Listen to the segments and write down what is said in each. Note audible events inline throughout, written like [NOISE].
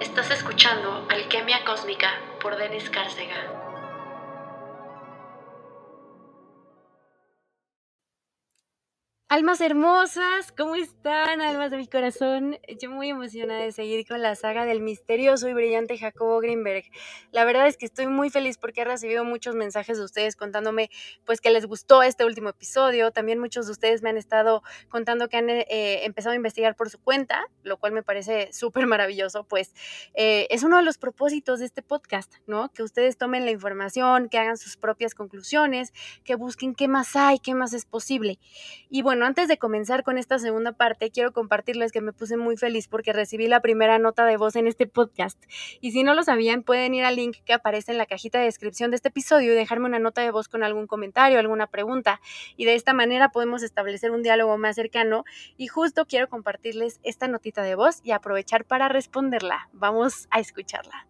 Estás escuchando Alquimia Cósmica por Denis Cárcega. Almas hermosas, ¿cómo están, almas de mi corazón? Yo muy emocionada de seguir con la saga del misterioso y brillante Jacobo Greenberg. La verdad es que estoy muy feliz porque he recibido muchos mensajes de ustedes contándome pues que les gustó este último episodio. También muchos de ustedes me han estado contando que han eh, empezado a investigar por su cuenta, lo cual me parece súper maravilloso, pues eh, es uno de los propósitos de este podcast, ¿no? Que ustedes tomen la información, que hagan sus propias conclusiones, que busquen qué más hay, qué más es posible. Y bueno, antes de comenzar con esta segunda parte, quiero compartirles que me puse muy feliz porque recibí la primera nota de voz en este podcast. Y si no lo sabían, pueden ir al link que aparece en la cajita de descripción de este episodio y dejarme una nota de voz con algún comentario, alguna pregunta. Y de esta manera podemos establecer un diálogo más cercano. Y justo quiero compartirles esta notita de voz y aprovechar para responderla. Vamos a escucharla.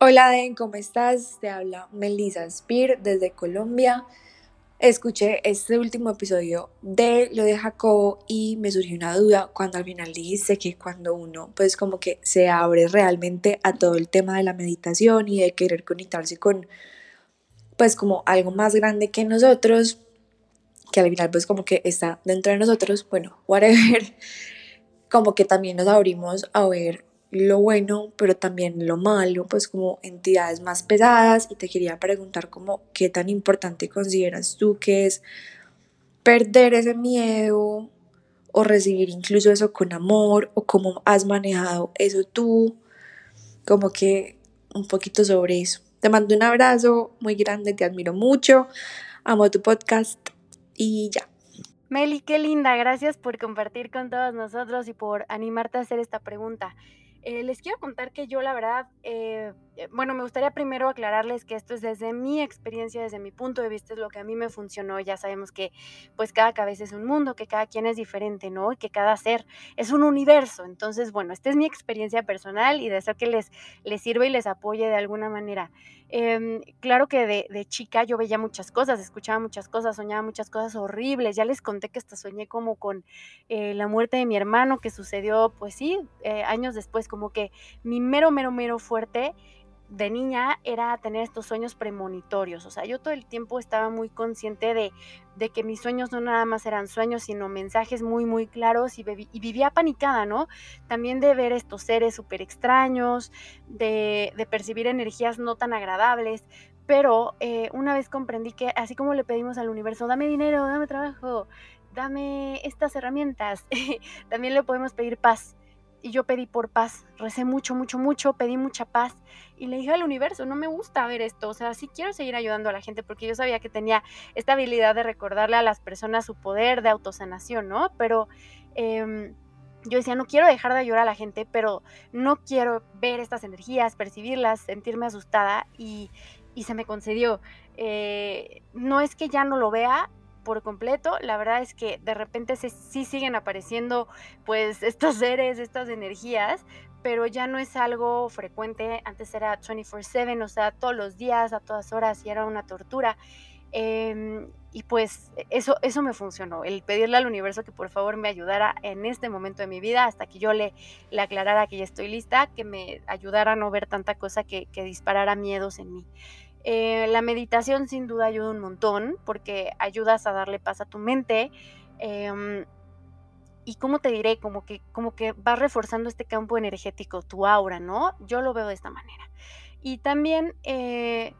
Hola Den, ¿cómo estás? Te habla Melissa Spear desde Colombia escuché este último episodio de lo de Jacobo y me surgió una duda cuando al final dijiste que cuando uno pues como que se abre realmente a todo el tema de la meditación y de querer conectarse con pues como algo más grande que nosotros, que al final pues como que está dentro de nosotros, bueno, whatever, [LAUGHS] como que también nos abrimos a ver lo bueno, pero también lo malo, pues como entidades más pesadas y te quería preguntar como qué tan importante consideras tú que es perder ese miedo o recibir incluso eso con amor o cómo has manejado eso tú, como que un poquito sobre eso. Te mando un abrazo muy grande, te admiro mucho, amo tu podcast y ya. Meli, qué linda, gracias por compartir con todos nosotros y por animarte a hacer esta pregunta. Eh, les quiero contar que yo la verdad, eh, eh, bueno, me gustaría primero aclararles que esto es desde mi experiencia, desde mi punto de vista, es lo que a mí me funcionó. Ya sabemos que pues cada cabeza es un mundo, que cada quien es diferente, ¿no? Y que cada ser es un universo. Entonces, bueno, esta es mi experiencia personal y deseo que les, les sirva y les apoye de alguna manera. Em, claro que de, chica yo veía muchas cosas, escuchaba muchas cosas, soñaba muchas cosas horribles. Ya les conté que hasta soñé como con la muerte de mi hermano que sucedió, pues sí, años después, como que mi mero, mero, mero fuerte de niña era tener estos sueños premonitorios. O sea, yo todo el tiempo estaba muy consciente de, de que mis sueños no nada más eran sueños, sino mensajes muy, muy claros y, y vivía panicada, ¿no? También de ver estos seres súper extraños, de, de, percibir energías no tan agradables. Pero eh, una vez comprendí que así como le pedimos al universo, dame dinero, dame trabajo, dame estas herramientas, [LAUGHS] también le podemos pedir paz y yo pedí por paz, recé mucho, mucho, mucho, pedí mucha paz y le dije al universo, no me gusta ver esto, o sea, sí quiero seguir ayudando a la gente porque yo sabía que tenía esta habilidad de recordarle a las personas su poder de autosanación, ¿no? Pero em, yo decía, no quiero dejar de ayudar a la gente, pero no quiero ver estas energías, percibirlas, sentirme asustada y, y se me concedió. Eh, no es que ya no lo vea, por completo. La verdad es que de repente sí siguen apareciendo pues [LAUGHS] estos seres, estas energías, pero ya no es algo frecuente. Antes era 24/7, o sea, todos los días, a todas horas, y era una tortura. Em, y pues eso, eso me funcionó, el pedirle al universo que por favor me ayudara en este momento de mi vida hasta que yo le, le aclarara que ya estoy lista, que me ayudara a no ver tanta cosa que disparara miedos en mí. Eh, la meditación sin duda ayuda un montón porque ayudas a darle paz a tu mente. Em, y como te diré, como que, como que vas reforzando este campo energético, tu aura, ¿no? Yo lo veo de esta manera. Y también eh,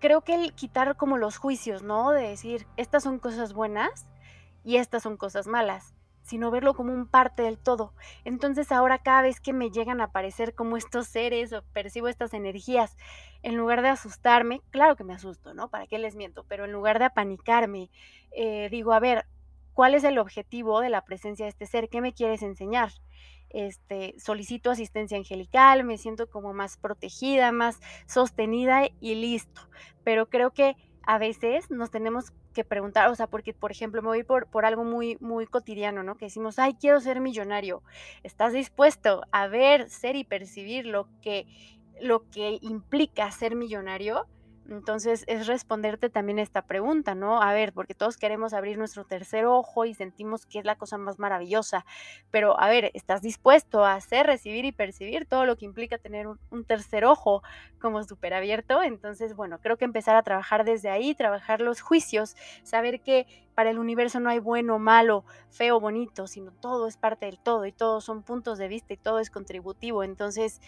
creo que el quitar como los juicios, ¿no? De decir, estas son cosas buenas y estas son cosas malas sino verlo como un parte del todo. Entonces ahora cada vez que me llegan a aparecer como estos seres o percibo estas energías, en lugar de asustarme, claro que me asusto, ¿no? ¿Para qué les miento? Pero en lugar de apanicarme, eh, digo, a ver, ¿cuál es el objetivo de la presencia de este ser? ¿Qué me quieres enseñar? Este, solicito asistencia angelical, me siento como más protegida, más sostenida y listo. Pero creo que a veces nos tenemos que preguntar, o sea, porque, por ejemplo, me voy por, por algo muy, muy cotidiano, ¿no? Que decimos, ay, quiero ser millonario. ¿Estás dispuesto a ver, ser y percibir lo que, lo que implica ser millonario? Entonces es responderte también esta pregunta, ¿no? A ver, porque todos queremos abrir nuestro tercer ojo y sentimos que es la cosa más maravillosa, pero a ver, ¿estás dispuesto a hacer, recibir y percibir todo lo que implica tener un, tercer ojo como súper abierto? Entonces, bueno, creo que empezar a trabajar desde ahí, trabajar los juicios, saber que para el universo no hay bueno, malo, feo, bonito, sino todo es parte del todo y todos son puntos de vista y todo es contributivo. Entonces,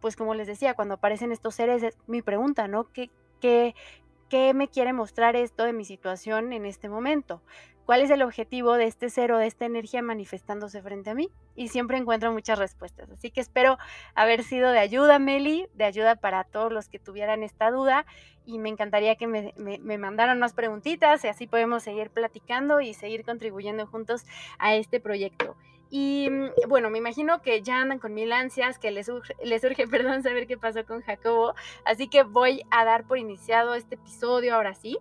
pues como les decía, cuando aparecen estos seres, es mi pregunta, ¿no? ¿Qué, ¿Qué, me quiere mostrar esto de mi situación en este momento? ¿Cuál es el objetivo de este cero, de esta energía manifestándose frente a mí? Y siempre encuentro muchas respuestas. Así que espero haber sido de ayuda, Meli, de ayuda para todos los que tuvieran esta duda. Y me encantaría que me, me mandaran más preguntitas y así podemos seguir platicando y seguir contribuyendo juntos a este proyecto. Y mm, bueno, me imagino que ya andan con mil ansias, que les surge, les surge, [LAUGHS] perdón, saber qué pasó con Jacobo. Así que voy a dar por iniciado este episodio ahora sí.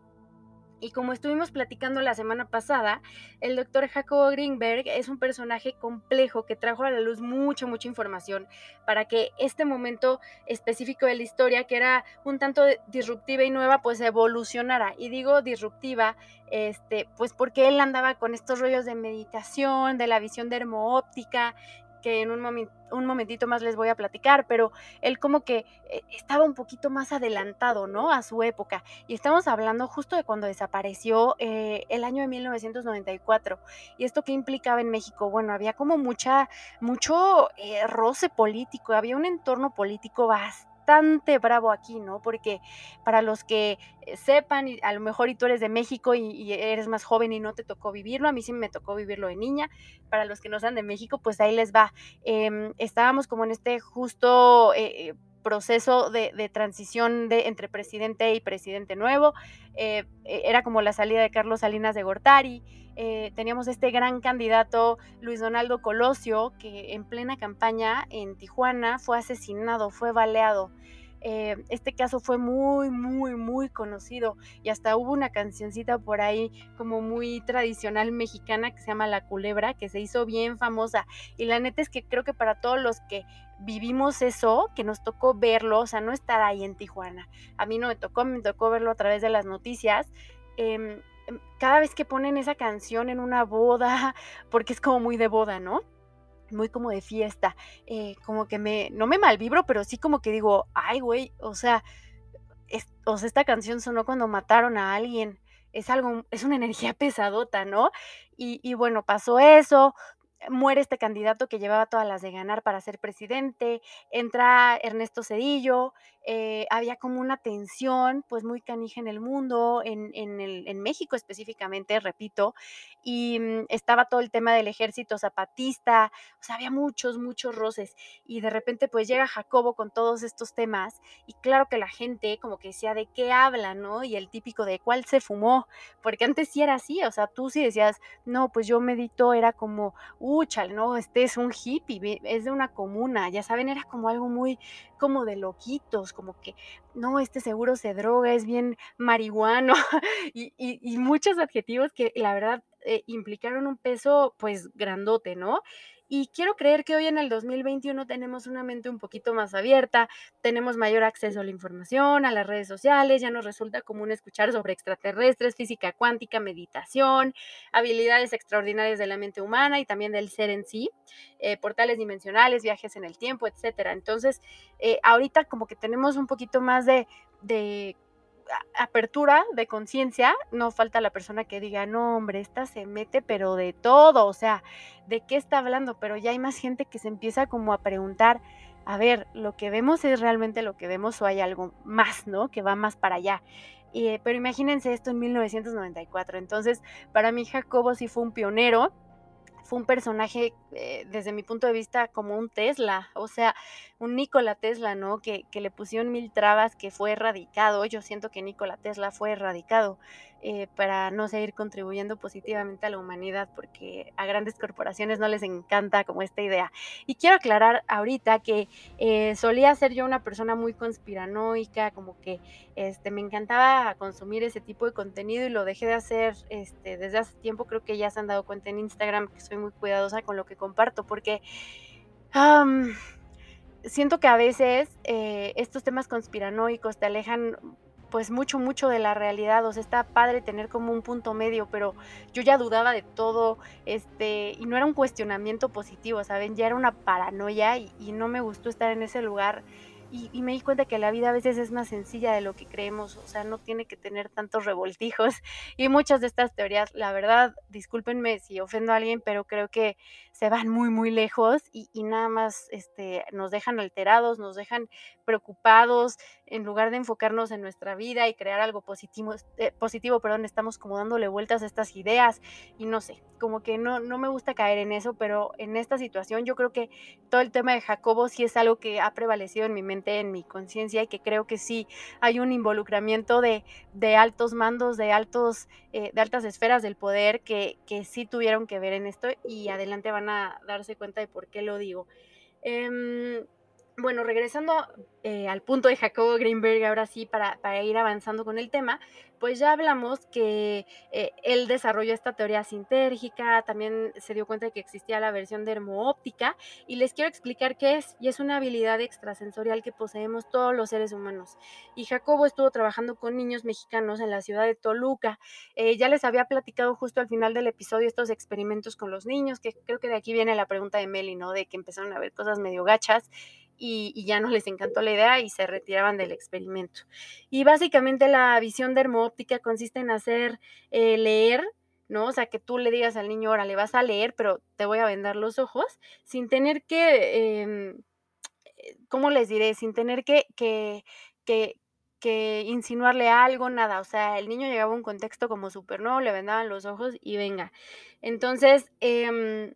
Y como estuvimos platicando la semana pasada, el doctor Jacobo Greenberg es un personaje complejo que trajo a la luz mucha, mucha información para que este momento específico de la historia, que era un tanto disruptiva y nueva, pues evolucionara. Y digo disruptiva, este, pues porque él andaba con estos rollos de meditación, de la visión dermoóptica, que en un, un momentito más les voy a platicar, pero él como que eh, estaba un poquito más adelantado, ¿no? A su época. Y estamos hablando justo de cuando desapareció eh, el año de 1994. ¿Y esto qué implicaba en México? Bueno, había como mucha, mucho eh, roce político, había un entorno político bastante bastante bravo aquí, ¿no? Porque para los que eh, sepan, y a lo mejor y tú eres de México y, eres más joven y no te tocó vivirlo, a mí sí me tocó vivirlo de niña, para los que no sean de México, pues ahí les va. Em, estábamos como en este justo... Eh, proceso de, transición de, entre presidente y presidente nuevo. Eh, era como la salida de Carlos Salinas de Gortari. Eh, teníamos este gran candidato Luis Donaldo Colosio, que en plena campaña en Tijuana fue asesinado, fue baleado. Eh, este caso fue muy, muy, muy conocido y hasta hubo una cancioncita por ahí como muy tradicional mexicana que se llama La Culebra, que se hizo bien famosa. Y la neta es que creo que para todos los que vivimos eso, que nos tocó verlo, o sea, no estar ahí en Tijuana. A mí no me tocó, me tocó verlo a través de las noticias. Em, Em, cada vez que ponen esa canción en una boda, [LAUGHS] porque es como muy de boda, ¿no? Muy como de fiesta, eh, como que me, no me malvibro, pero sí como que digo, ay, güey, o sea, o sea, esta canción sonó cuando mataron a alguien, es algo, es una energía [LAUGHS] pesadota, ¿no? Y, y bueno, pasó eso, muere este candidato que llevaba todas las de ganar para ser presidente, entra Ernesto Cedillo, eh, había como una tensión pues muy canija en el mundo, en, en México específicamente, repito, y mm, estaba todo el tema del ejército zapatista, o sea, había muchos, muchos roces, y de repente pues llega Jacobo con todos estos temas, y claro que la gente como que decía de qué habla, ¿no? Y el típico de cuál se fumó, porque antes sí era así, o sea, tú sí decías, no, pues yo medito, era como, uchal, ¿no? Este es un hippie, es de una comuna, ya saben, era como algo muy como de loquitos, como que, no, este seguro se droga, es bien marihuano [LAUGHS] y, muchos adjetivos que la verdad eh, implicaron un peso pues grandote, ¿no? Y quiero creer que hoy en el 2021 tenemos una mente un poquito más abierta, tenemos mayor acceso a la información, a las redes sociales, ya nos resulta común escuchar sobre extraterrestres, física cuántica, meditación, habilidades extraordinarias de la mente humana y también del ser en sí, eh, portales dimensionales, viajes en el tiempo, etcétera. Entonces, eh, ahorita como que tenemos un poquito más de, de apertura de conciencia, no falta la persona que diga, no, hombre, esta se mete, pero de todo, o sea, ¿de qué está hablando? Pero ya hay más gente que se empieza como a preguntar, a ver, ¿lo que vemos es realmente lo que vemos o hay algo más, ¿no? Que va más para allá. pero imagínense esto en 1994. Entonces, para mí Jacobo sí fue un pionero fue un personaje, eh, desde mi punto de vista, como un Tesla, o sea, un Nikola Tesla, ¿no? Que, que, le pusieron mil trabas, que fue erradicado. Yo siento que Nikola Tesla fue erradicado eh, para no seguir contribuyendo positivamente a la humanidad, porque a grandes corporaciones no les encanta como esta idea. Y quiero aclarar ahorita que eh, solía ser yo una persona muy conspiranoica, como que este, me encantaba consumir ese tipo de contenido y lo dejé de hacer este, desde hace tiempo. Creo que ya se han dado cuenta en Instagram que soy muy cuidadosa con lo que comparto, porque siento que a veces eh, estos temas conspiranoicos te alejan pues mucho, mucho de la realidad, o sea, está padre tener como un punto medio, pero yo ya dudaba de todo, este, y no era un cuestionamiento positivo, ¿saben? Ya era una paranoia y, y no me gustó estar en ese lugar y, me di cuenta que la vida a veces es más sencilla de lo que creemos, o sea, no tiene que tener tantos revoltijos. [LAUGHS] Y muchas de estas teorías, la verdad, discúlpenme si ofendo a alguien, pero creo que se van muy, muy lejos y, y nada más este, nos dejan alterados, nos dejan preocupados, en lugar de enfocarnos en nuestra vida y crear algo positivo, eh, positivo perdón, estamos como dándole vueltas a estas ideas y no sé, como que no, no me gusta caer en eso, pero en esta situación yo creo que todo el tema de Jacobo sí es algo que ha prevalecido en mi mente, en mi conciencia y que creo que sí hay un involucramiento de, de altos mandos, de, altos, eh, de altas esferas del poder que, que sí tuvieron que ver en esto y adelante van a darse cuenta de por qué lo digo. Eh, bueno, regresando eh, al punto de Jacobo Greenberg, ahora sí, para, para, ir avanzando con el tema, pues ya hablamos que eh, él desarrolló esta teoría sintérgica, también se dio cuenta de que existía la versión dermoóptica, y les quiero explicar qué es, y es una habilidad extrasensorial que poseemos todos los seres humanos. Y Jacobo estuvo trabajando con niños mexicanos en la ciudad de Toluca. Eh, ya les había platicado justo al final del episodio estos experimentos con los niños, que creo que de aquí viene la pregunta de Meli, ¿no? De que empezaron a ver cosas medio gachas y, ya no les encantó la idea y se retiraban del experimento. Y básicamente la visión dermoóptica consiste en hacer eh, leer, ¿no? O sea, que tú le digas al niño, ahora le vas a leer, pero te voy a vendar los ojos, sin tener que, em, eh, ¿cómo les diré? Sin tener que, que, que, insinuarle algo, nada. O sea, el niño llegaba a un contexto como súper nuevo, le vendaban los ojos y venga. Entonces, eh,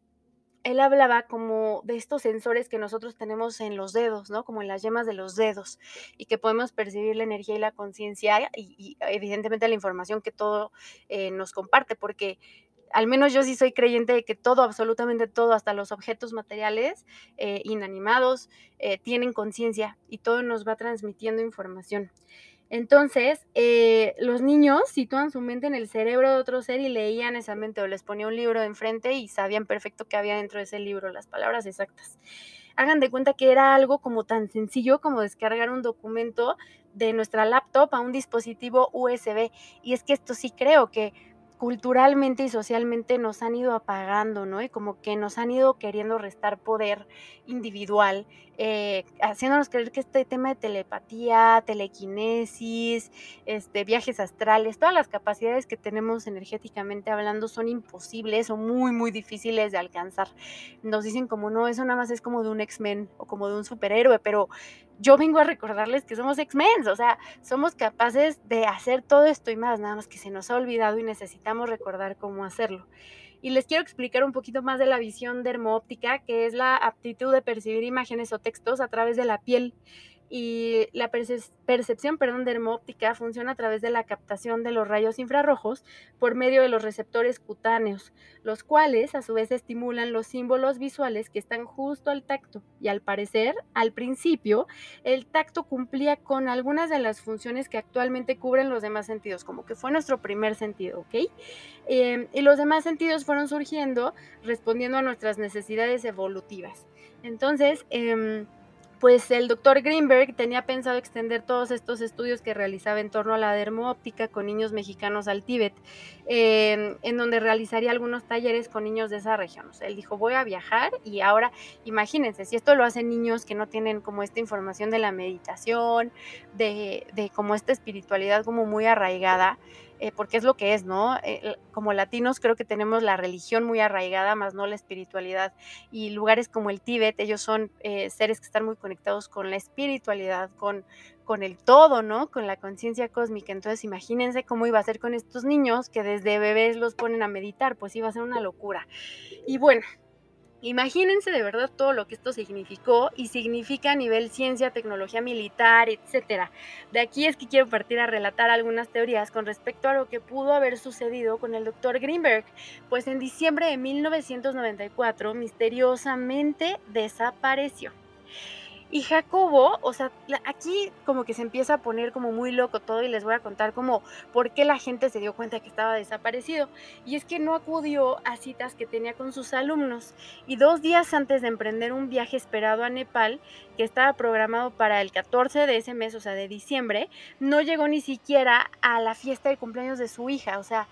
él hablaba como de estos sensores que nosotros tenemos en los dedos, ¿no? Como en las yemas de los dedos, y que podemos percibir la energía y la conciencia y, evidentemente la información que todo eh, nos comparte, porque al menos yo sí soy creyente de que todo, absolutamente todo, hasta los objetos materiales eh, inanimados, eh, tienen conciencia y todo nos va transmitiendo información. Entonces, eh, los niños sitúan su mente en el cerebro de otro ser y leían esa mente o les ponía un libro enfrente y sabían perfecto qué había dentro de ese libro, las palabras exactas. Hagan de cuenta que era algo como tan sencillo como descargar un documento de nuestra laptop a un dispositivo USB. Y es que esto sí creo que culturalmente y socialmente nos han ido apagando, ¿no? Y como que nos han ido queriendo restar poder individual, eh, haciéndonos creer que este tema de telepatía, telequinesis, este, viajes astrales, todas las capacidades que tenemos energéticamente hablando son imposibles o muy, muy difíciles de alcanzar. Nos dicen como, no, eso nada más es como de un X-Men o como de un superhéroe, pero yo vengo a recordarles que somos X-Men, o sea, somos capaces de hacer todo esto y más, nada más que se nos ha olvidado y necesitamos recordar cómo hacerlo. Y les quiero explicar un poquito más de la visión dermoóptica, que es la aptitud de percibir imágenes o textos a través de la piel y la percepción perdón, dermóptica funciona a través de la captación de los rayos infrarrojos por medio de los receptores cutáneos, los cuales a su vez estimulan los símbolos visuales que están justo al tacto. Y al parecer, al principio, el tacto cumplía con algunas de las funciones que actualmente cubren los demás sentidos, como que fue nuestro primer sentido, ¿ok? Eh, y los demás sentidos fueron surgiendo respondiendo a nuestras necesidades evolutivas. Entonces, eh, pues el doctor Greenberg tenía pensado extender todos estos estudios que realizaba en torno a la dermoóptica con niños mexicanos al Tíbet, eh, en donde realizaría algunos talleres con niños de esa región. O sea, él dijo, voy a viajar y ahora, imagínense, si esto lo hacen niños que no tienen como esta información de la meditación, de, de como esta espiritualidad como muy arraigada, eh, porque es lo que es, ¿no? Eh, como latinos creo que tenemos la religión muy arraigada, más no la espiritualidad. Y lugares como el Tíbet, ellos son eh, seres que están muy conectados con la espiritualidad, con, con el todo, ¿no? Con la conciencia cósmica. Entonces imagínense cómo iba a ser con estos niños que desde bebés los ponen a meditar, pues iba a ser una locura. Y bueno, Imagínense de verdad todo lo que esto significó y significa a nivel ciencia, tecnología militar, etcétera. De aquí es que quiero partir a relatar algunas teorías con respecto a lo que pudo haber sucedido con el doctor Greenberg, pues en diciembre de 1994 misteriosamente desapareció. Y Jacobo, o sea, aquí como que se empieza a poner como muy loco todo y les voy a contar como por qué la gente se dio cuenta que estaba desaparecido. Y es que no acudió a citas que tenía con sus alumnos. Y dos días antes de emprender un viaje esperado a Nepal, que estaba programado para el 14 de ese mes, o sea, de diciembre, no llegó ni siquiera a la fiesta de cumpleaños de su hija. O sea,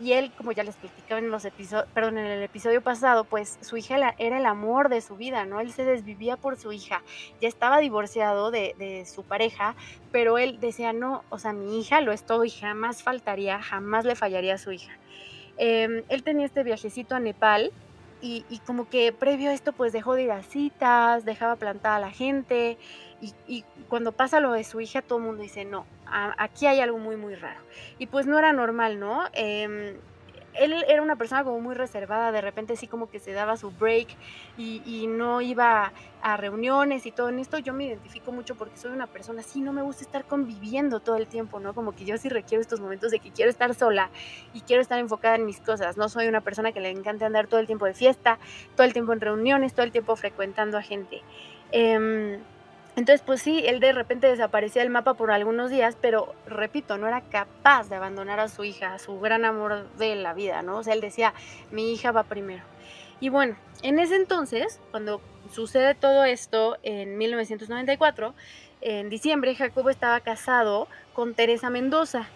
y él, como ya les platicaba en los episodios, perdón, en el episodio pasado, pues su hija era el amor de su vida, ¿no? Él se desvivía por su hija. Ya estaba divorciado de, su pareja, pero él decía, no, o sea, mi hija lo es todo y jamás faltaría, jamás le fallaría a su hija. Em, él tenía este viajecito a Nepal y, como que previo a esto, pues dejó de ir a citas, dejaba plantada a la gente. Y, cuando pasa lo de su hija, todo el mundo dice, no, aquí hay algo muy, muy raro. Y pues no era normal, ¿no? Em, él era una persona como muy reservada, de repente sí como que se daba su break y, no iba a reuniones y todo en esto. Yo me identifico mucho porque soy una persona así, no me gusta estar conviviendo todo el tiempo, ¿no? Como que yo sí requiero estos momentos de que quiero estar sola y quiero estar enfocada en mis cosas. No soy una persona que le encanta andar todo el tiempo de fiesta, todo el tiempo en reuniones, todo el tiempo frecuentando a gente. Eh, entonces, pues sí, él de repente desaparecía del mapa por algunos días, pero repito, no era capaz de abandonar a su hija, a su gran amor de la vida, ¿no? O sea, él decía, mi hija va primero. Y bueno, en ese entonces, cuando sucede todo esto, en 1994, en diciembre, Jacobo estaba casado con Teresa Mendoza,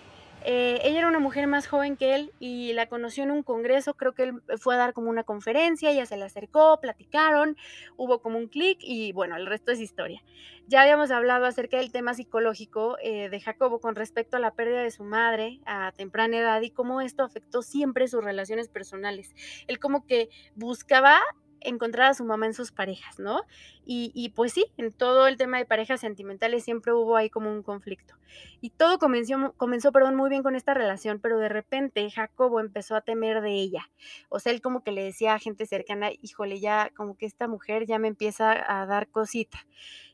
eh, ella era una mujer más joven que él y la conoció en un congreso, creo que él fue a dar como una conferencia, ella se le acercó, platicaron, hubo como un clic y bueno, el resto es historia. Ya habíamos hablado acerca del tema psicológico eh, de Jacobo con respecto a la pérdida de su madre a temprana edad y cómo esto afectó siempre sus relaciones personales. Él como que buscaba encontrar a su mamá en sus parejas, ¿no? Y, pues sí, en todo el tema de parejas sentimentales siempre hubo ahí como un conflicto. Y todo comenzó, comenzó, perdón, muy bien con esta relación, pero de repente Jacobo empezó a temer de ella. O sea, él como que le decía a gente cercana, híjole, ya como que esta mujer ya me empieza a dar cosita.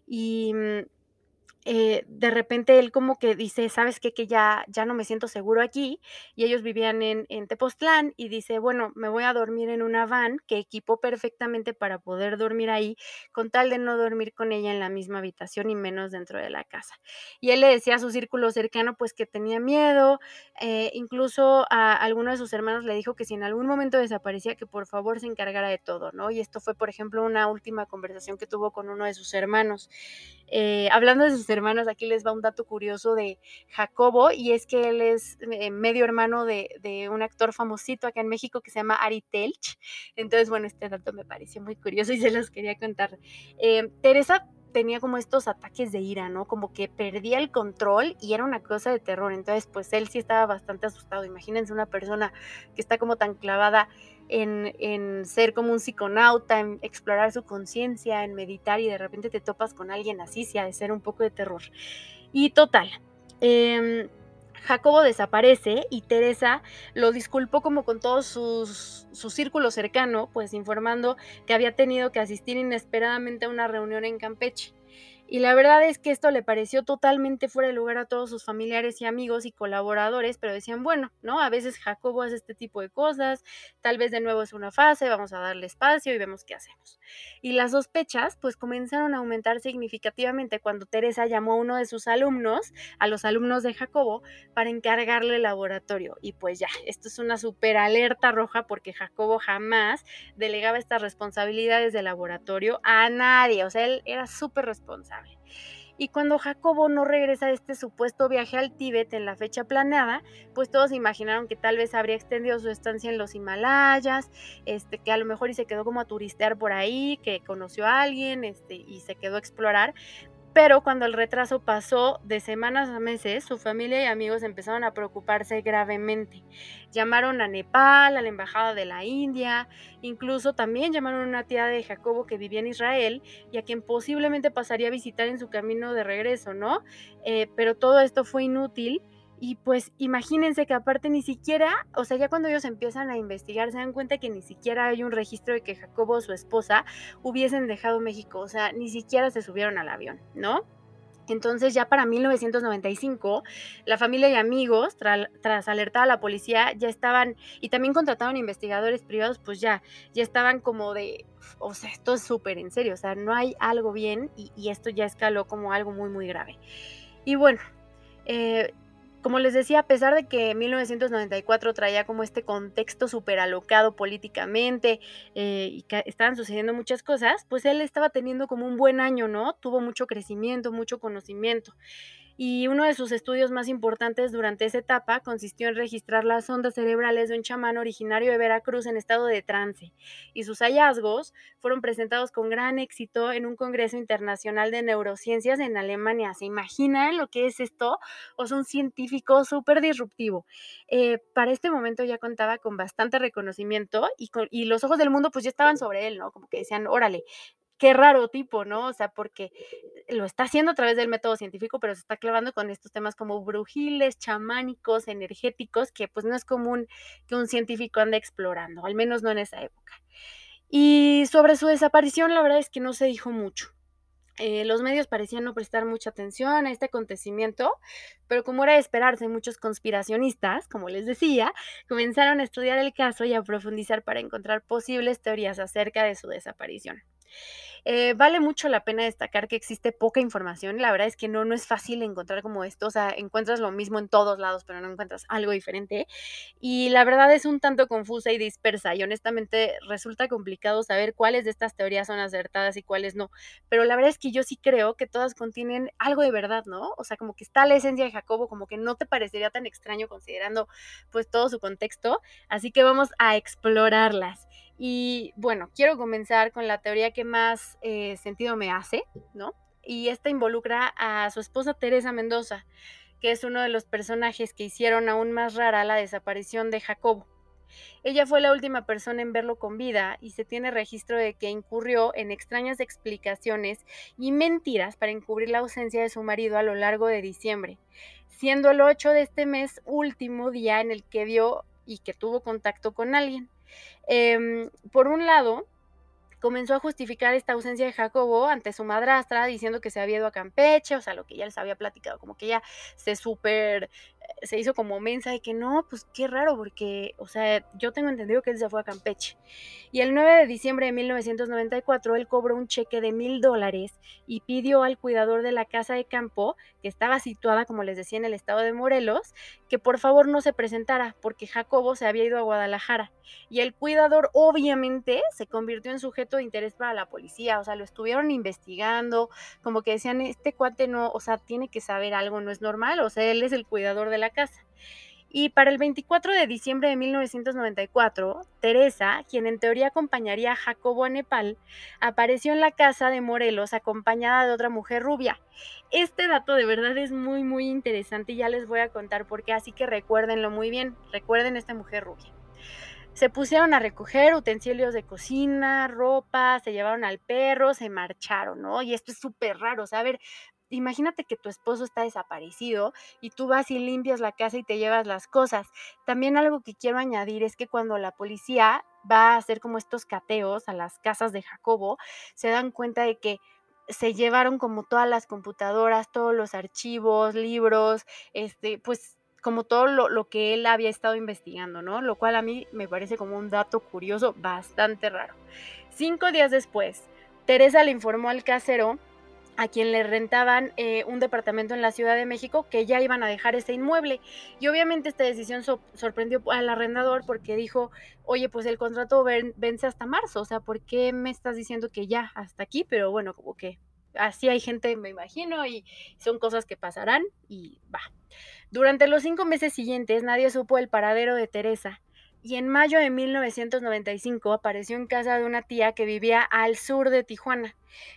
Y mm, eh, de repente él como que dice, ¿sabes qué? Que ya, ya no me siento seguro aquí. Y ellos vivían en, en Tepoztlán y dice, bueno, me voy a dormir en una van que equipó perfectamente para poder dormir ahí, con tal de no dormir con ella en la misma habitación y menos dentro de la casa. Y él le decía a su círculo cercano pues que tenía miedo, eh, incluso a alguno de sus hermanos le dijo que si en algún momento desaparecía, que por favor se encargara de todo, ¿no? Y esto fue, por ejemplo, una última conversación que tuvo con uno de sus hermanos. Eh, hablando de sus hermanos, aquí les va un dato curioso de Jacobo, y es que él es eh, medio hermano de, un actor famosito acá en México que se llama Ari Telch. Entonces, bueno, este dato me pareció muy curioso y se los quería contar. Eh, Teresa tenía como estos ataques de ira, ¿no? Como que perdía el control y era una cosa de terror. Entonces, pues él sí estaba bastante asustado. Imagínense una persona que está como tan clavada en, ser como un psiconauta, en explorar su conciencia, en meditar y de repente te topas con alguien así, sí de ser un poco de terror. Y total, em, Jacobo desaparece y Teresa lo disculpó como con todo su círculo cercano, pues informando que había tenido que asistir inesperadamente a una reunión en Campeche. Y la verdad es que esto le pareció totalmente fuera de lugar a todos sus familiares y amigos y colaboradores, pero decían, bueno, ¿no? A veces Jacobo hace este tipo de cosas, tal vez de nuevo es una fase, vamos a darle espacio y vemos qué hacemos. Y las sospechas pues comenzaron a aumentar significativamente cuando Teresa llamó a uno de sus alumnos, a los alumnos de Jacobo, para encargarle el laboratorio. Y pues ya, esto es una super alerta roja porque Jacobo jamás delegaba estas responsabilidades de laboratorio a nadie, o sea, él era súper responsable. Y cuando Jacobo no regresa de este supuesto viaje al Tíbet en la fecha planeada, pues todos imaginaron que tal vez habría extendido su estancia en los Himalayas, este, que a lo mejor y se quedó como a turistear por ahí, que conoció a alguien este, y se quedó a explorar, pero cuando el retraso pasó de semanas a meses, su familia y amigos empezaron a preocuparse gravemente. Llamaron a Nepal, a la embajada de la India, incluso también llamaron a una tía de Jacobo que vivía en Israel y a quien posiblemente pasaría a visitar en su camino de regreso, ¿no? Eh, pero todo esto fue inútil y pues imagínense que aparte ni siquiera, o sea, ya cuando ellos empiezan a investigar se dan cuenta que ni siquiera hay un registro de que Jacobo o su esposa hubiesen dejado México, o sea, ni siquiera se subieron al avión, ¿no? Entonces ya para 1995, la familia y amigos, tras alertar a la policía, ya estaban, y también contrataron investigadores privados, pues ya, ya estaban como de, o sea, esto es súper en serio, o sea, no hay algo bien y, y, esto ya escaló como algo muy, muy grave. Y bueno, eh, como les decía, a pesar de que 1994 traía como este contexto súper alocado políticamente eh, y que estaban sucediendo muchas cosas, pues él estaba teniendo como un buen año, ¿no? Tuvo mucho crecimiento, mucho conocimiento y uno de sus estudios más importantes durante esa etapa consistió en registrar las ondas cerebrales de un chamán originario de Veracruz en estado de trance, y sus hallazgos fueron presentados con gran éxito en un Congreso Internacional de Neurociencias en Alemania. ¿Se imaginan lo que es esto? O es un científico súper disruptivo. Eh, para este momento ya contaba con bastante reconocimiento y, y los ojos del mundo pues ya estaban sobre él, ¿no? Como que decían, órale, qué raro tipo, ¿no? O sea, porque lo está haciendo a través del método científico, pero se está clavando con estos temas como brujiles, chamánicos, energéticos, que pues no es común que un científico ande explorando, al menos no en esa época. Y sobre su desaparición, la verdad es que no se dijo mucho. Eh, los medios parecían no prestar mucha atención a este acontecimiento, pero como era de esperarse, muchos conspiracionistas, como les decía, comenzaron a estudiar el caso y a profundizar para encontrar posibles teorías acerca de su desaparición. Eh, vale mucho la pena destacar que existe poca información. La verdad es que no, no es fácil encontrar como esto. O sea, encuentras lo mismo en todos lados, pero no encuentras algo diferente. Y la verdad es un tanto confusa y dispersa. Y honestamente resulta complicado saber cuáles de estas teorías son acertadas y cuáles no. Pero la verdad es que yo sí creo que todas contienen algo de verdad, ¿no? O sea, como que está la esencia de Jacobo, como que no te parecería tan extraño considerando pues todo su contexto. Así que vamos a explorarlas. Y bueno, quiero comenzar con la teoría que más eh, sentido me hace, ¿no? Y esta involucra a su esposa Teresa Mendoza, que es uno de los personajes que hicieron aún más rara la desaparición de Jacobo. Ella fue la última persona en verlo con vida y se tiene registro de que incurrió en extrañas explicaciones y mentiras para encubrir la ausencia de su marido a lo largo de diciembre, siendo el 8 de este mes último día en el que vio y que tuvo contacto con alguien. Em, por un lado, comenzó a justificar esta ausencia de Jacobo ante su madrastra, diciendo que se había ido a Campeche, o sea, lo que ya les había platicado, como que ella se súper se hizo como mensa de que no, pues qué raro, porque, o sea, yo tengo entendido que él se fue a Campeche. Y el 9 de diciembre de 1994, él cobró un cheque de mil dólares y pidió al cuidador de la casa de campo, que estaba situada, como les decía, en el estado de Morelos, que por favor no se presentara, porque Jacobo se había ido a Guadalajara. Y el cuidador, obviamente, se convirtió en sujeto de interés para la policía, o sea, lo estuvieron investigando, como que decían, este cuate no, o sea, tiene que saber algo, no es normal, o sea, él es el cuidador de la casa. Y para el 24 de diciembre de 1994, Teresa, quien en teoría acompañaría a Jacobo a Nepal, apareció en la casa de Morelos acompañada de otra mujer rubia. Este dato de verdad es muy muy interesante y ya les voy a contar por qué, así que recuérdenlo muy bien, recuerden esta mujer rubia. Se pusieron a recoger utensilios de cocina, ropa, se llevaron al perro, se marcharon, ¿no? Y esto es súper raro, o sea, a ver, imagínate que tu esposo está desaparecido y tú vas y limpias la casa y te llevas las cosas. También algo que quiero añadir es que cuando la policía va a hacer como estos cateos a las casas de Jacobo, se dan cuenta de que se llevaron como todas las computadoras, todos los archivos, libros, este, pues como todo lo, lo, que él había estado investigando, ¿no? Lo cual a mí me parece como un dato curioso bastante raro. Cinco días después, Teresa le informó al casero a quien le rentaban eh, un departamento en la Ciudad de México que ya iban a dejar ese inmueble. Y obviamente esta decisión sorprendió al arrendador porque dijo, oye, pues el contrato vence hasta marzo, o sea, ¿por qué me estás diciendo que ya hasta aquí? Pero bueno, como que así hay gente, me imagino, y son cosas que pasarán y va. Durante los cinco meses siguientes nadie supo el paradero de Teresa y en mayo de 1995 apareció en casa de una tía que vivía al sur de Tijuana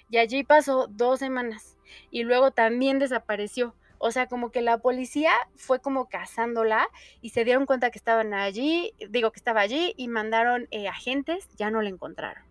y allí pasó dos semanas y luego también desapareció. O sea, como que la policía fue como cazándola y se dieron cuenta que estaban allí, digo que estaba allí y mandaron eh, agentes, ya no la encontraron.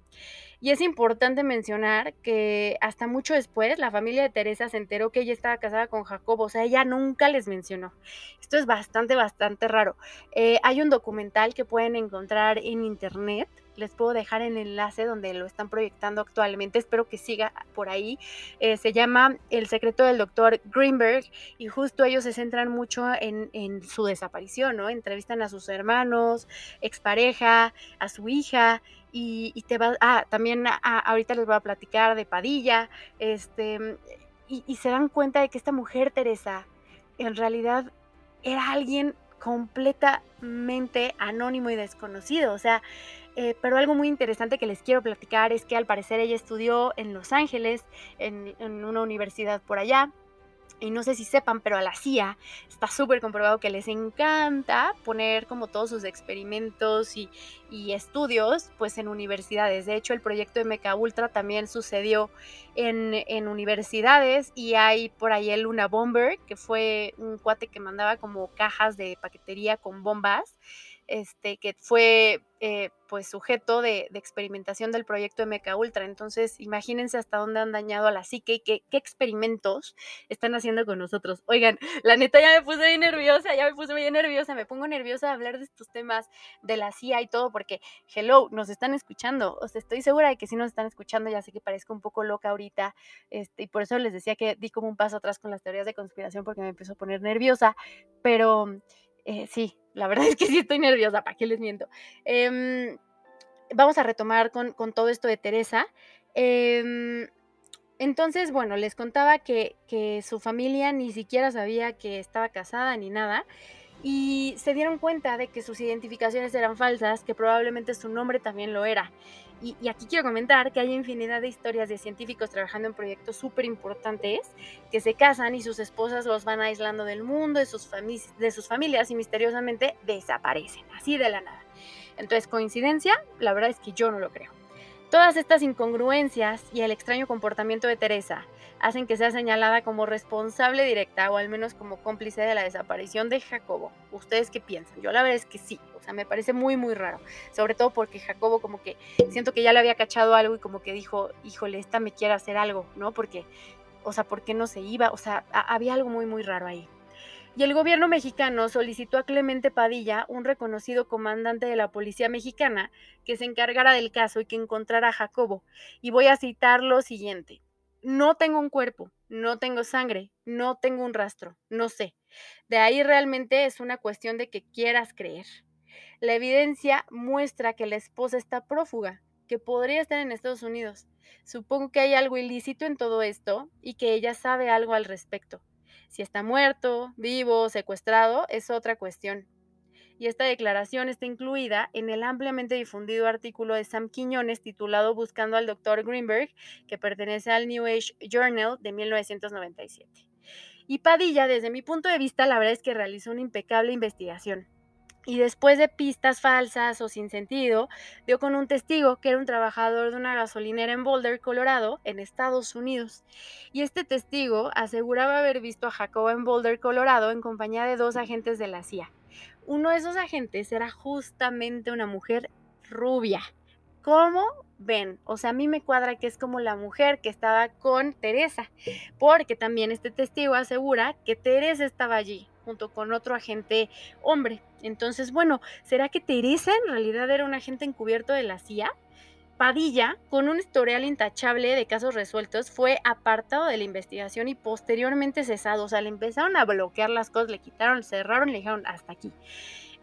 Y es importante mencionar que hasta mucho después la familia de Teresa se enteró que ella estaba casada con Jacobo, o sea, ella nunca les mencionó. Esto es bastante, bastante raro. Eh, hay un documental que pueden encontrar en internet les puedo dejar el enlace donde lo están proyectando actualmente, espero que siga por ahí. Eh, se llama El secreto del doctor Greenberg y justo ellos se centran mucho en, su desaparición, ¿no? Entrevistan a sus hermanos, expareja, a su hija y, te va, ah, también ahorita les voy a platicar de Padilla, este, y, y se dan cuenta de que esta mujer, Teresa, en realidad era alguien completamente anónimo y desconocido. O sea, eh, pero algo muy interesante que les quiero platicar es que al parecer ella estudió en Los Ángeles, en, en una universidad por allá, y no sé si sepan, pero a la CIA está súper comprobado que les encanta poner como todos sus experimentos y, estudios pues en universidades. De hecho, el proyecto MK Ultra también sucedió en, en, universidades y hay por ahí el Luna Bomber, que fue un cuate que mandaba como cajas de paquetería con bombas este, que fue eh, pues sujeto de, experimentación del proyecto MK Ultra. Entonces, imagínense hasta dónde han dañado a la psique y qué, experimentos están haciendo con nosotros. Oigan, la neta ya me puse bien nerviosa, ya me puse bien nerviosa, me pongo nerviosa de hablar de estos temas de la CIA y todo, porque, hello, nos están escuchando. O estoy segura de que sí nos están escuchando, ya sé que parezco un poco loca ahorita, este, y por eso les decía que di como un paso atrás con las teorías de conspiración, porque me empezó a poner nerviosa, pero eh, sí, la verdad es que sí estoy nerviosa, ¿para qué les miento? Em, vamos a retomar con, todo esto de Teresa. Em, entonces, bueno, les contaba que, que, su familia ni siquiera sabía que estaba casada ni nada. Y se dieron cuenta de que sus identificaciones eran falsas, que probablemente su nombre también lo era. Y, aquí quiero comentar que hay infinidad de historias de científicos trabajando en proyectos súper importantes que se casan y sus esposas los van aislando del mundo, de sus, de sus familias y misteriosamente desaparecen, así de la nada. Entonces, coincidencia, la verdad es que yo no lo creo. Todas estas incongruencias y el extraño comportamiento de Teresa hacen que sea señalada como responsable directa o al menos como cómplice de la desaparición de Jacobo. ¿Ustedes qué piensan? Yo la verdad es que sí, o sea, me parece muy, muy raro. Sobre todo porque Jacobo como que siento que ya le había cachado algo y como que dijo, híjole, esta me quiere hacer algo, ¿no? Porque, o sea, ¿por qué no se iba? O sea, había algo muy, muy raro ahí. Y el gobierno mexicano solicitó a Clemente Padilla, un reconocido comandante de la policía mexicana, que se encargara del caso y que encontrara a Jacobo. Y voy a citar lo siguiente. No tengo un cuerpo, no tengo sangre, no tengo un rastro, no sé. De ahí realmente es una cuestión de que quieras creer. La evidencia muestra que la esposa está prófuga, que podría estar en Estados Unidos. Supongo que hay algo ilícito en todo esto y que ella sabe algo al respecto. Si está muerto, vivo, secuestrado, es otra cuestión. Y esta declaración está incluida en el ampliamente difundido artículo de Sam Quiñones titulado Buscando al Dr. Greenberg, que pertenece al New Age Journal de 1997. Y Padilla, desde mi punto de vista, la verdad es que realizó una impecable investigación y después de pistas falsas o sin sentido, dio con un testigo que era un trabajador de una gasolinera en Boulder, Colorado, en Estados Unidos. Y este testigo aseguraba haber visto a Jacobo en Boulder, Colorado, en compañía de dos agentes de la CIA. Uno de esos agentes era justamente una mujer rubia. ¿Cómo ven? O sea, a mí me cuadra que es como la mujer que estaba con Teresa, porque también este testigo asegura que Teresa estaba allí, junto con otro agente hombre. Entonces, bueno, ¿será que Teresa en realidad era un agente encubierto de la CIA? Padilla, con un historial intachable de casos resueltos, fue apartado de la investigación y posteriormente cesado. O sea, le empezaron a bloquear las cosas, le quitaron, cerraron, le dijeron hasta aquí.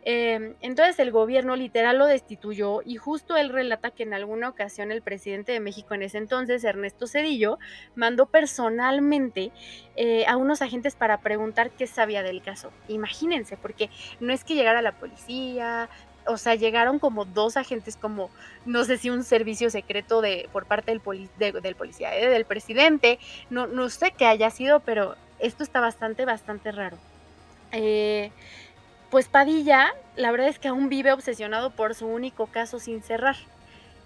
Em, entonces el gobierno literal lo destituyó y justo él relata que en alguna ocasión el presidente de México en ese entonces, Ernesto Cedillo, mandó personalmente eh, a unos agentes para preguntar qué sabía del caso. Imagínense, porque no es que llegara la policía, o sea, llegaron como dos agentes, como no sé si un servicio secreto de por parte del, del policía, eh, del presidente, no, no sé qué haya sido, pero esto está bastante, bastante raro. Eh, pues Padilla, la verdad es que aún vive obsesionado por su único caso sin cerrar.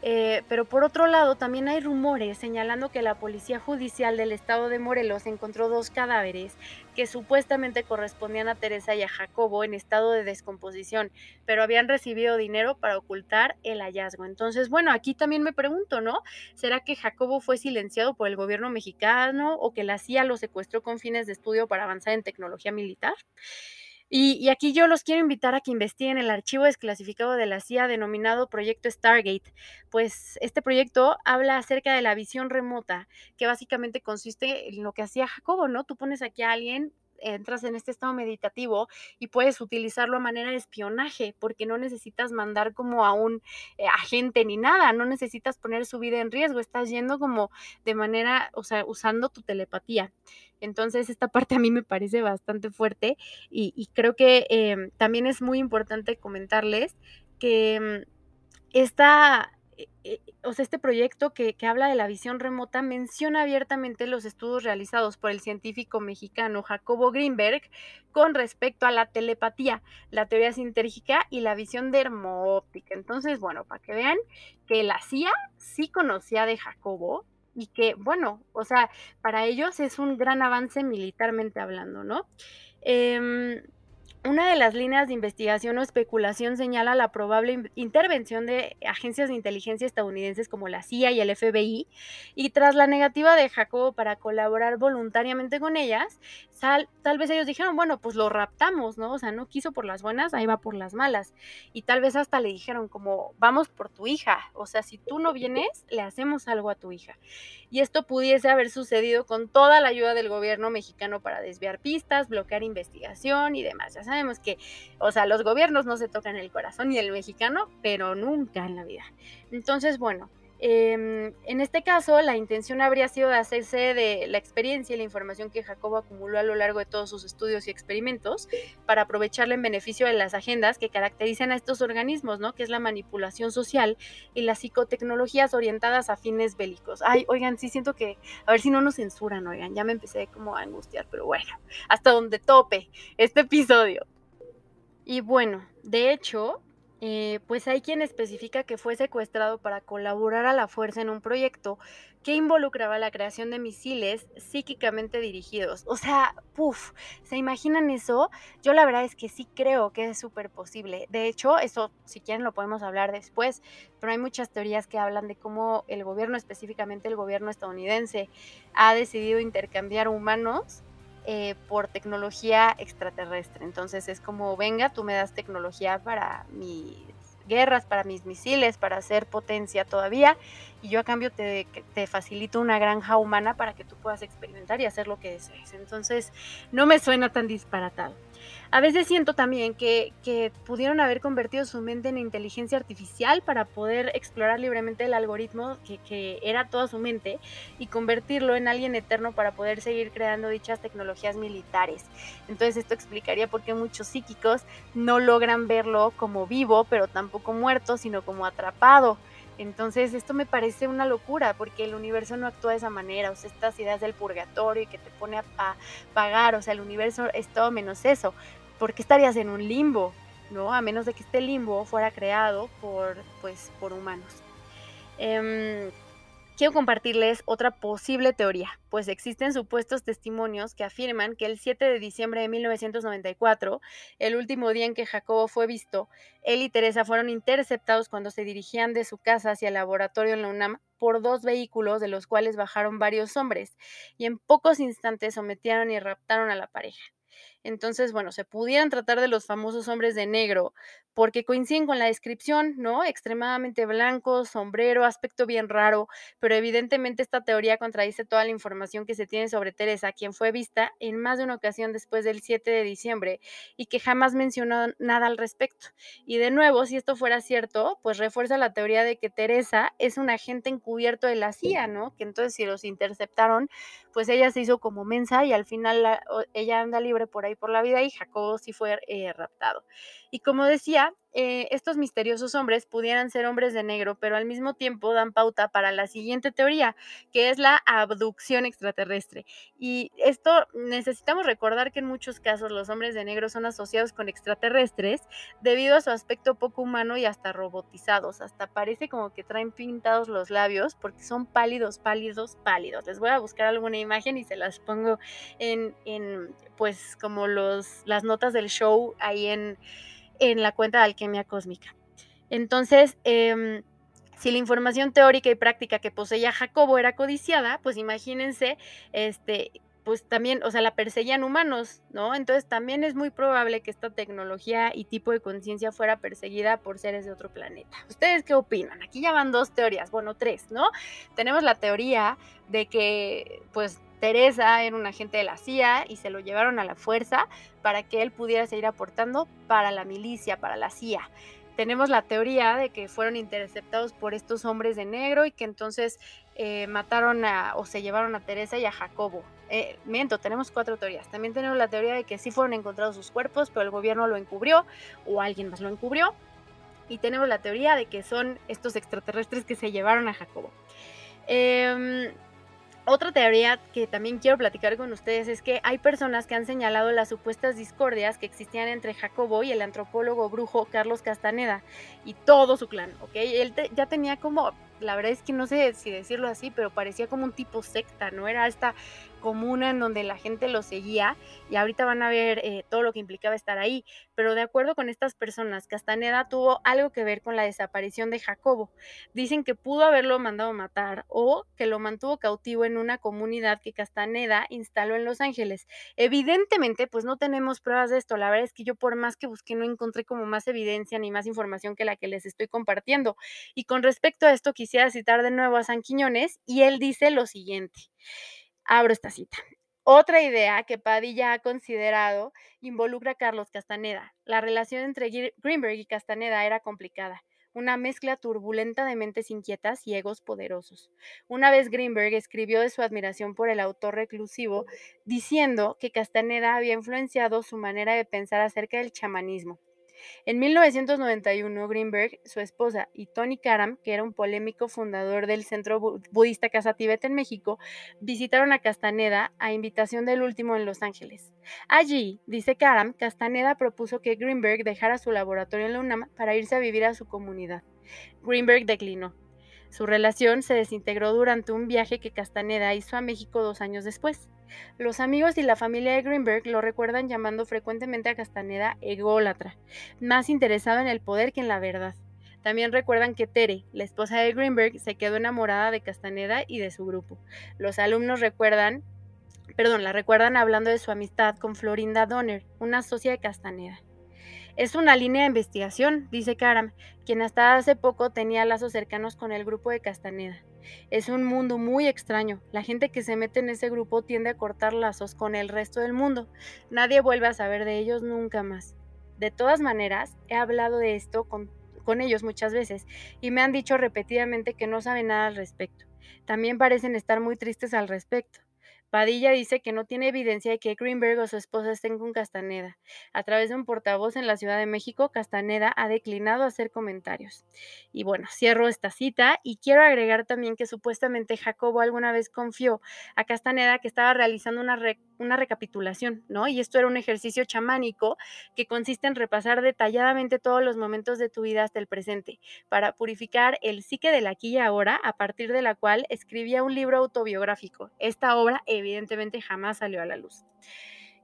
Eh, pero por otro lado, también hay rumores señalando que la Policía Judicial del Estado de Morelos encontró dos cadáveres que supuestamente correspondían a Teresa y a Jacobo en estado de descomposición, pero habían recibido dinero para ocultar el hallazgo. Entonces, bueno, aquí también me pregunto, ¿no? ¿Será que Jacobo fue silenciado por el gobierno mexicano o que la CIA lo secuestró con fines de estudio para avanzar en tecnología militar? Y, aquí yo los quiero invitar a que investiguen el archivo desclasificado de la CIA denominado Proyecto Stargate, pues este proyecto habla acerca de la visión remota, que básicamente consiste en lo que hacía Jacobo, ¿no? Tú pones aquí a alguien entras en este estado meditativo y puedes utilizarlo a manera de espionaje, porque no necesitas mandar como a un eh, agente ni nada, no necesitas poner su vida en riesgo, estás yendo como de manera, o sea, usando tu telepatía. Entonces, esta parte a mí me parece bastante fuerte y, creo que em, también es muy importante comentarles que mm, esta o sea, este proyecto que, que, habla de la visión remota menciona abiertamente los estudios realizados por el científico mexicano Jacobo Greenberg con respecto a la telepatía, la teoría sintérgica y la visión dermóptica. Entonces, bueno, para que vean que la CIA sí conocía de Jacobo y que, bueno, o sea, para ellos es un gran avance militarmente hablando, ¿no? Eh, una de las líneas de investigación o especulación señala la probable intervención de agencias de inteligencia estadounidenses como la CIA y el FBI, y tras la negativa de Jacobo para colaborar voluntariamente con ellas, tal vez ellos dijeron, bueno, pues lo raptamos, ¿no? O sea, no quiso por las buenas, ahí va por las malas. Y tal vez hasta le dijeron como, vamos por tu hija, o sea, si tú no vienes, le hacemos algo a tu hija. Y esto pudiese haber sucedido con toda la ayuda del gobierno mexicano para desviar pistas, bloquear investigación y demás. Ya sabemos que, o sea, los gobiernos no se tocan el corazón y el mexicano, pero nunca en la vida. Entonces, bueno, Em, en este caso, la intención habría sido de hacerse de la experiencia y la información que Jacobo acumuló a lo largo de todos sus estudios y experimentos para aprovecharla en beneficio de las agendas que caracterizan a estos organismos, ¿no? Que es la manipulación social y las psicotecnologías orientadas a fines bélicos. Ay, oigan, sí siento que, a ver si no nos censuran, oigan, ya me empecé como a angustiar, pero bueno, hasta donde tope este episodio. Y bueno, de hecho, eh, pues hay quien especifica que fue secuestrado para colaborar a la fuerza en un proyecto que involucraba la creación de misiles psíquicamente dirigidos. O sea, puff, ¿se imaginan eso? Yo la verdad es que sí creo que es súper posible. De hecho, eso si quieren lo podemos hablar después, pero hay muchas teorías que hablan de cómo el gobierno, específicamente el gobierno estadounidense, ha decidido intercambiar humanos eh, por tecnología extraterrestre. Entonces es como, venga, tú me das tecnología para mis guerras, para mis misiles, para hacer potencia todavía, y yo a cambio te, te facilito una granja humana para que tú puedas experimentar y hacer lo que desees. Entonces no me suena tan disparatado. A veces siento también que, pudieron haber convertido su mente en inteligencia artificial para poder explorar libremente el algoritmo que, era toda su mente y convertirlo en alguien eterno para poder seguir creando dichas tecnologías militares. Entonces esto explicaría por qué muchos psíquicos no logran verlo como vivo, pero tampoco muerto, sino como atrapado. Entonces esto me parece una locura porque el universo no actúa de esa manera, o sea, estas ideas del purgatorio y que te pone a, pagar, o sea, el universo es todo menos eso. ¿por qué estarías en un limbo? ¿No? A menos de que este limbo fuera creado por, pues, por humanos. Em, quiero compartirles otra posible teoría, pues existen supuestos testimonios que afirman que el 7 de diciembre de 1994, el último día en que Jacobo fue visto, él y Teresa fueron interceptados cuando se dirigían de su casa hacia el laboratorio en la UNAM por dos vehículos de los cuales bajaron varios hombres y en pocos instantes sometieron y raptaron a la pareja. Entonces, bueno, se pudieran tratar de los famosos hombres de negro, porque coinciden con la descripción, ¿no? Extremadamente blanco, sombrero, aspecto bien raro, pero evidentemente esta teoría contradice toda la información que se tiene sobre Teresa, quien fue vista en más de una ocasión después del 7 de diciembre y que jamás mencionó nada al respecto. Y de nuevo, si esto fuera cierto, pues refuerza la teoría de que Teresa es un agente encubierto de la CIA, ¿no? Que entonces si los interceptaron, pues ella se hizo como mensa y al final ella anda libre por ahí por la vida y Jacobo sí fue eh, raptado. Y como decía, eh, estos misteriosos hombres pudieran ser hombres de negro, pero al mismo tiempo dan pauta para la siguiente teoría, que es la abducción extraterrestre. Y esto necesitamos recordar que en muchos casos los hombres de negro son asociados con extraterrestres debido a su aspecto poco humano y hasta robotizados. Hasta parece como que traen pintados los labios porque son pálidos, pálidos, pálidos. Les voy a buscar alguna imagen y se las pongo en, en pues como los, las notas del show ahí en en la cuenta de alquimia cósmica. Entonces, em, si la información teórica y práctica que poseía Jacobo era codiciada, pues imagínense este, pues también, o sea, la perseguían humanos, ¿no? Entonces también es muy probable que esta tecnología y tipo de conciencia fuera perseguida por seres de otro planeta. ¿Ustedes qué opinan? Aquí ya van dos teorías, bueno, tres, ¿no? Tenemos la teoría de que, pues, Teresa era un agente de la CIA y se lo llevaron a la fuerza para que él pudiera seguir aportando para la milicia, para la CIA tenemos la teoría de que fueron interceptados por estos hombres de negro y que entonces eh, mataron a, o se llevaron a Teresa y a Jacobo. Eh, miento, tenemos cuatro teorías. También tenemos la teoría de que sí fueron encontrados sus cuerpos, pero el gobierno lo encubrió o alguien más lo encubrió. Y tenemos la teoría de que son estos extraterrestres que se llevaron a Jacobo. Eh, otra teoría que también quiero platicar con ustedes es que hay personas que han señalado las supuestas discordias que existían entre Jacobo y el antropólogo brujo Carlos Castaneda y todo su clan, ¿ok? Él ya tenía como, la verdad es que no sé si decirlo así, pero parecía como un tipo secta, ¿no? Era esta comuna en donde la gente lo seguía y ahorita van a ver eh, todo lo que implicaba estar ahí. Pero de acuerdo con estas personas, Castaneda tuvo algo que ver con la desaparición de Jacobo. Dicen que pudo haberlo mandado matar o que lo mantuvo cautivo en una comunidad que Castaneda instaló en Los Ángeles. Evidentemente, pues no tenemos pruebas de esto. La verdad es que yo por más que busqué no encontré como más evidencia ni más información que la que les estoy compartiendo. Y con respecto a esto quisiera citar de nuevo a San Quiñones y él dice lo siguiente. Abro esta cita. Otra idea que Padilla ha considerado involucra a Carlos Castaneda. La relación entre Greenberg y Castaneda era complicada, una mezcla turbulenta de mentes inquietas y egos poderosos. Una vez Greenberg escribió de su admiración por el autor reclusivo, diciendo que Castaneda había influenciado su manera de pensar acerca del chamanismo. En 1991, Greenberg, su esposa y Tony Karam, que era un polémico fundador del Centro Budista Casa Tibet en México, visitaron a Castaneda a invitación del último en Los Ángeles. Allí, dice Karam, Castaneda propuso que Greenberg dejara su laboratorio en la UNAM para irse a vivir a su comunidad. Greenberg declinó. Su relación se desintegró durante un viaje que Castaneda hizo a México dos años después. Los amigos y la familia de Greenberg lo recuerdan llamando frecuentemente a Castaneda ególatra, más interesado en el poder que en la verdad. También recuerdan que Tere, la esposa de Greenberg, se quedó enamorada de Castaneda y de su grupo. Los alumnos recuerdan, perdón, la recuerdan hablando de su amistad con Florinda Donner, una socia de Castaneda. Es una línea de investigación, dice Karam, quien hasta hace poco tenía lazos cercanos con el grupo de Castaneda. Es un mundo muy extraño. La gente que se mete en ese grupo tiende a cortar lazos con el resto del mundo. Nadie vuelve a saber de ellos nunca más. De todas maneras, he hablado de esto con, con ellos muchas veces y me han dicho repetidamente que no saben nada al respecto. También parecen estar muy tristes al respecto. Padilla dice que no tiene evidencia de que Greenberg o su esposa estén con Castaneda. A través de un portavoz en la Ciudad de México, Castaneda ha declinado hacer comentarios. Y bueno, cierro esta cita y quiero agregar también que supuestamente Jacobo alguna vez confió a Castaneda que estaba realizando una, una recapitulación, ¿no? Y esto era un ejercicio chamánico que consiste en repasar detalladamente todos los momentos de tu vida hasta el presente, para purificar el psique del aquí y ahora, a partir de la cual escribía un libro autobiográfico. Esta obra jamás salió a la luz.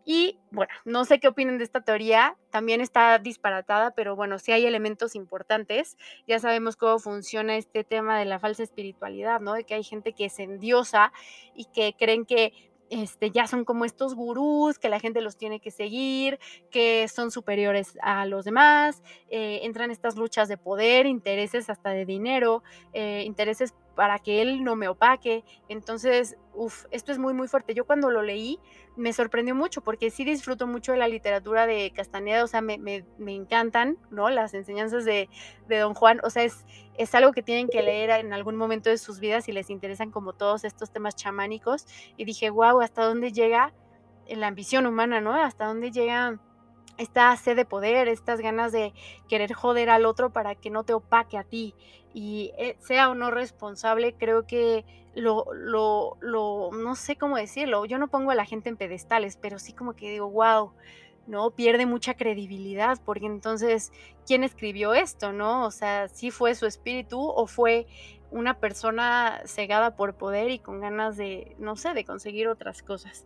Y bueno, no sé qué opinen de esta teoría, también está disparatada, pero bueno, sí hay elementos importantes. Ya sabemos cómo funciona este tema de la falsa espiritualidad, ¿no? De que hay gente que es endiosa y que creen que este, ya son como estos gurús, que la gente los tiene que seguir, que son superiores a los demás, eh, entran estas luchas de poder, intereses hasta de dinero, eh, intereses para que él no me opaque. Entonces, uff, esto es muy, muy fuerte. Yo cuando lo leí me sorprendió mucho porque sí disfruto mucho de la literatura de Castaneda, o sea, me, me, me encantan, ¿no? Las enseñanzas de, de, Don Juan, o sea, es, es algo que tienen que leer en algún momento de sus vidas si les interesan como todos estos temas chamánicos. Y dije, wow, ¿hasta dónde llega la ambición humana, ¿no? ¿Hasta dónde llega esta sed de poder, estas ganas de querer joder al otro para que no te opaque a ti y eh, sea o no responsable, creo que lo, lo, lo, no sé cómo decirlo, yo no pongo a la gente en pedestales, pero sí como que digo, wow, ¿no? Pierde mucha credibilidad, porque entonces, ¿quién escribió esto, no? O sea, ¿sí fue su espíritu o fue una persona cegada por poder y con ganas de, no sé, de conseguir otras cosas?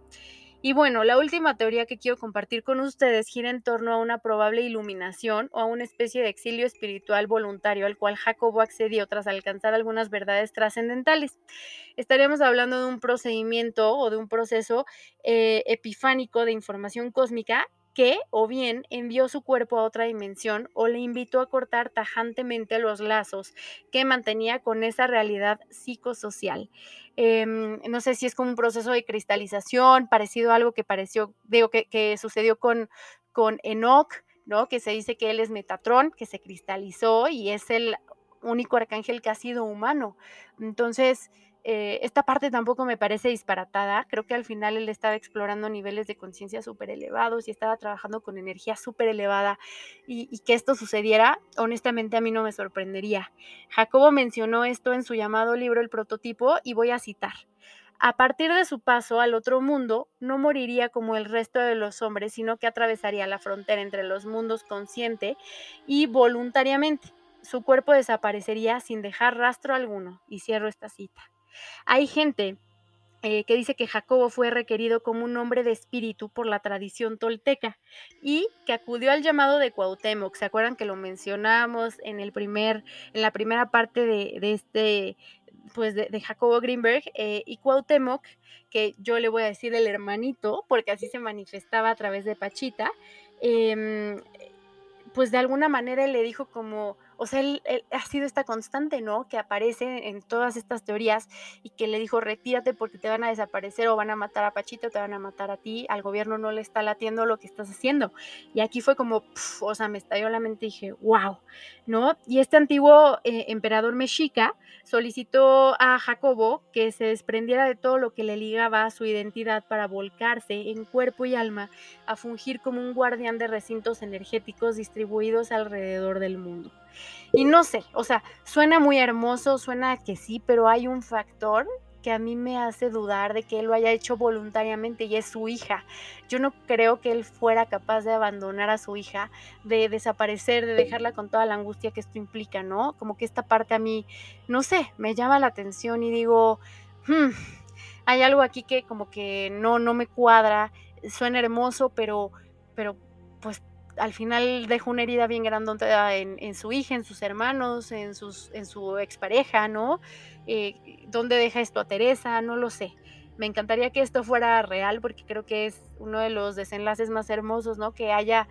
Y bueno, la última teoría que quiero compartir con ustedes gira en torno a una probable iluminación o a una especie de exilio espiritual voluntario al cual Jacobo accedió tras alcanzar algunas verdades trascendentales. Estaríamos hablando de un procedimiento o de un proceso eh, epifánico de información cósmica que o bien envió su cuerpo a otra dimensión o le invitó a cortar tajantemente los lazos que mantenía con esa realidad psicosocial. Em, no sé si es como un proceso de cristalización, parecido a algo que pareció, digo, que, que sucedió con, con Enoch, ¿no? Que se dice que él es Metatrón, que se cristalizó y es el único arcángel que ha sido humano. Entonces, eh, esta parte tampoco me parece disparatada. Creo que al final él estaba explorando niveles de conciencia súper elevados y estaba trabajando con energía súper elevada y, y, que esto sucediera, honestamente a mí no me sorprendería. Jacobo mencionó esto en su llamado libro El prototipo y voy a citar. A partir de su paso al otro mundo, no moriría como el resto de los hombres, sino que atravesaría la frontera entre los mundos consciente y voluntariamente. Su cuerpo desaparecería sin dejar rastro alguno. Y cierro esta cita. Hay gente eh, que dice que Jacobo fue requerido como un hombre de espíritu por la tradición tolteca y que acudió al llamado de Cuauhtémoc. ¿Se acuerdan que lo mencionamos en el primer, en la primera parte de, este, pues de, Jacobo Greenberg eh, y Cuauhtémoc, que yo le voy a decir el hermanito, porque así se manifestaba a través de Pachita, eh, pues de alguna manera le dijo como, o sea, él, ha sido esta constante, ¿no? Que aparece en todas estas teorías y que le dijo, retírate porque te van a desaparecer o van a matar a Pachito, te van a matar a ti, al gobierno no le está latiendo lo que estás haciendo. Y aquí fue como, o sea, me estalló la mente y dije, wow, ¿no? Y este antiguo eh, emperador mexica solicitó a Jacobo que se desprendiera de todo lo que le ligaba a su identidad para volcarse en cuerpo y alma a fungir como un guardián de recintos energéticos distribuidos alrededor del mundo. Y no sé, o sea, suena muy hermoso, suena que sí, pero hay un factor que a mí me hace dudar de que él lo haya hecho voluntariamente y es su hija. Yo no creo que él fuera capaz de abandonar a su hija, de desaparecer, de dejarla con toda la angustia que esto implica, ¿no? Como que esta parte a mí, no sé, me llama la atención y digo, hmm, hay algo aquí que como que no, no me cuadra, suena hermoso, pero, pero pues al final deja una herida bien grandota en, su hija, en sus hermanos, en, sus, en su expareja, ¿no? Eh, ¿Dónde deja esto a Teresa? No lo sé. Me encantaría que esto fuera real porque creo que es uno de los desenlaces más hermosos, ¿no? Que haya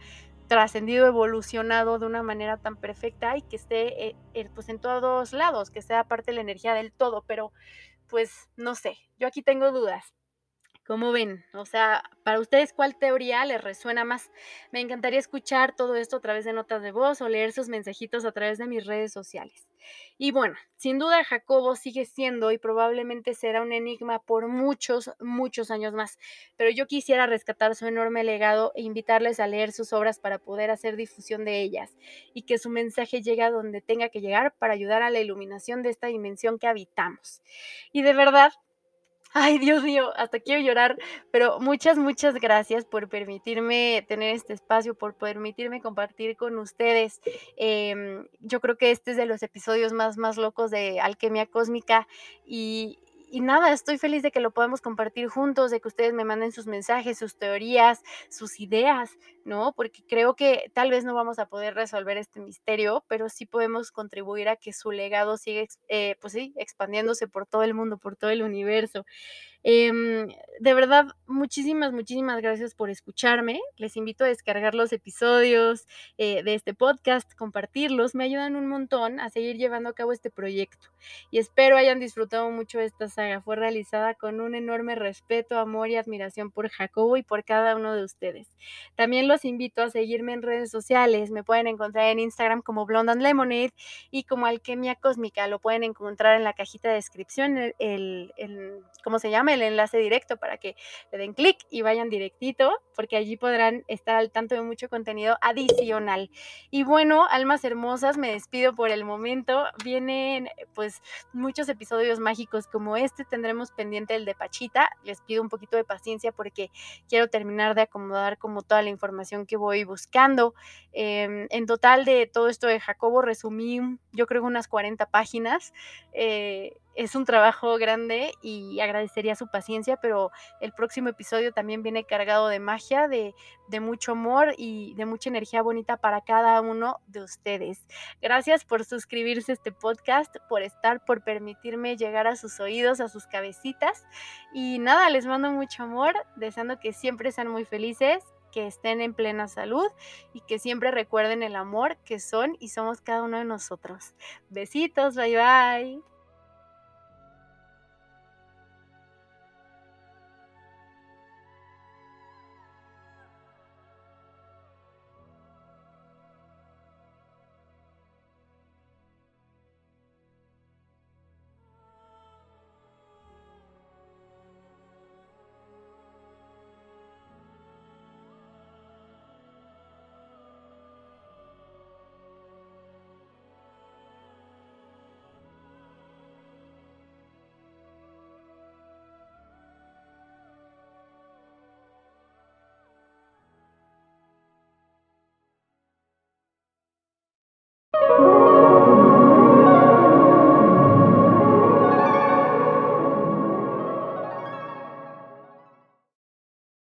trascendido, evolucionado de una manera tan perfecta y que esté eh, eh, pues en todos lados, que sea parte de la energía del todo, pero pues no sé, yo aquí tengo dudas. ¿Cómo ven? O sea, para ustedes, ¿cuál teoría les resuena más? Me encantaría escuchar todo esto a través de notas de voz o leer sus mensajitos a través de mis redes sociales. Y bueno, sin duda Jacobo sigue siendo y probablemente será un enigma por muchos, muchos años más, pero yo quisiera rescatar su enorme legado e invitarles a leer sus obras para poder hacer difusión de ellas y que su mensaje llegue a donde tenga que llegar para ayudar a la iluminación de esta dimensión que habitamos. Y de verdad, Ay, Dios mío, hasta quiero llorar, pero muchas, muchas gracias por permitirme tener este espacio, por permitirme compartir con ustedes. Eh, yo creo que este es de los episodios más, más locos de Alquimia Cósmica y, y nada, estoy feliz de que lo podamos compartir juntos, de que ustedes me manden sus mensajes, sus teorías, sus ideas, ¿no? Porque creo que tal vez no vamos a poder resolver este misterio, pero sí podemos contribuir a que su legado siga, eh, pues sí, expandiéndose por todo el mundo, por todo el universo. Eh, de verdad, muchísimas, muchísimas gracias por escucharme. Les invito a descargar los episodios eh, de este podcast, compartirlos. Me ayudan un montón a seguir llevando a cabo este proyecto. Y espero hayan disfrutado mucho esta saga. Fue realizada con un enorme respeto, amor y admiración por Jacobo y por cada uno de ustedes. También los invito a seguirme en redes sociales. Me pueden encontrar en Instagram como Blonde and Lemonade y como Alquimia Cósmica. Lo pueden encontrar en la cajita de descripción, ¿cómo se llama? El enlace directo para que le den clic y vayan directito, porque allí podrán estar al tanto de mucho contenido adicional. Y bueno, almas hermosas, me despido por el momento. Vienen pues muchos episodios mágicos como este, tendremos pendiente el de Pachita. Les pido un poquito de paciencia porque quiero terminar de acomodar como toda la información que voy buscando. Eh, en total de todo esto de Jacobo resumí yo creo unas 40 páginas. Eh, es un trabajo grande y agradecería su paciencia, pero el próximo episodio también viene cargado de magia, de, de, mucho amor y de mucha energía bonita para cada uno de ustedes. Gracias por suscribirse a este podcast, por estar, por permitirme llegar a sus oídos, a sus cabecitas. Y nada, les mando mucho amor, deseando que siempre sean muy felices que estén en plena salud y que siempre recuerden el amor que son y somos cada uno de nosotros. Besitos, bye bye.